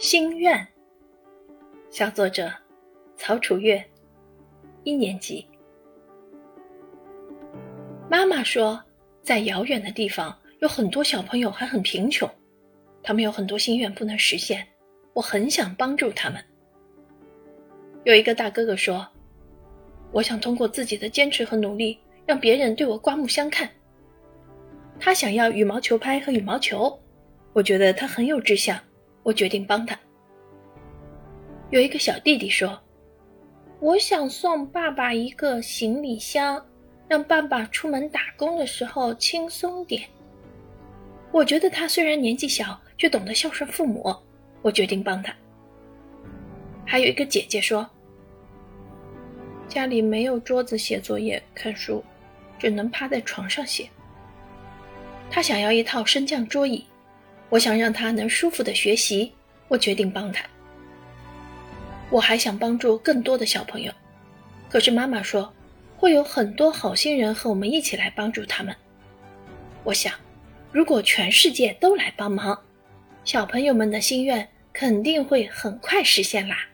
心愿，小作者曹楚月，一年级。妈妈说，在遥远的地方有很多小朋友还很贫穷，他们有很多心愿不能实现，我很想帮助他们。有一个大哥哥说，我想通过自己的坚持和努力，让别人对我刮目相看。他想要羽毛球拍和羽毛球，我觉得他很有志向。我决定帮他。有一个小弟弟说：“我想送爸爸一个行李箱，让爸爸出门打工的时候轻松点。”我觉得他虽然年纪小，却懂得孝顺父母。我决定帮他。还有一个姐姐说：“家里没有桌子写作业、看书，只能趴在床上写。”她想要一套升降桌椅。我想让他能舒服的学习，我决定帮他。我还想帮助更多的小朋友，可是妈妈说会有很多好心人和我们一起来帮助他们。我想，如果全世界都来帮忙，小朋友们的心愿肯定会很快实现啦。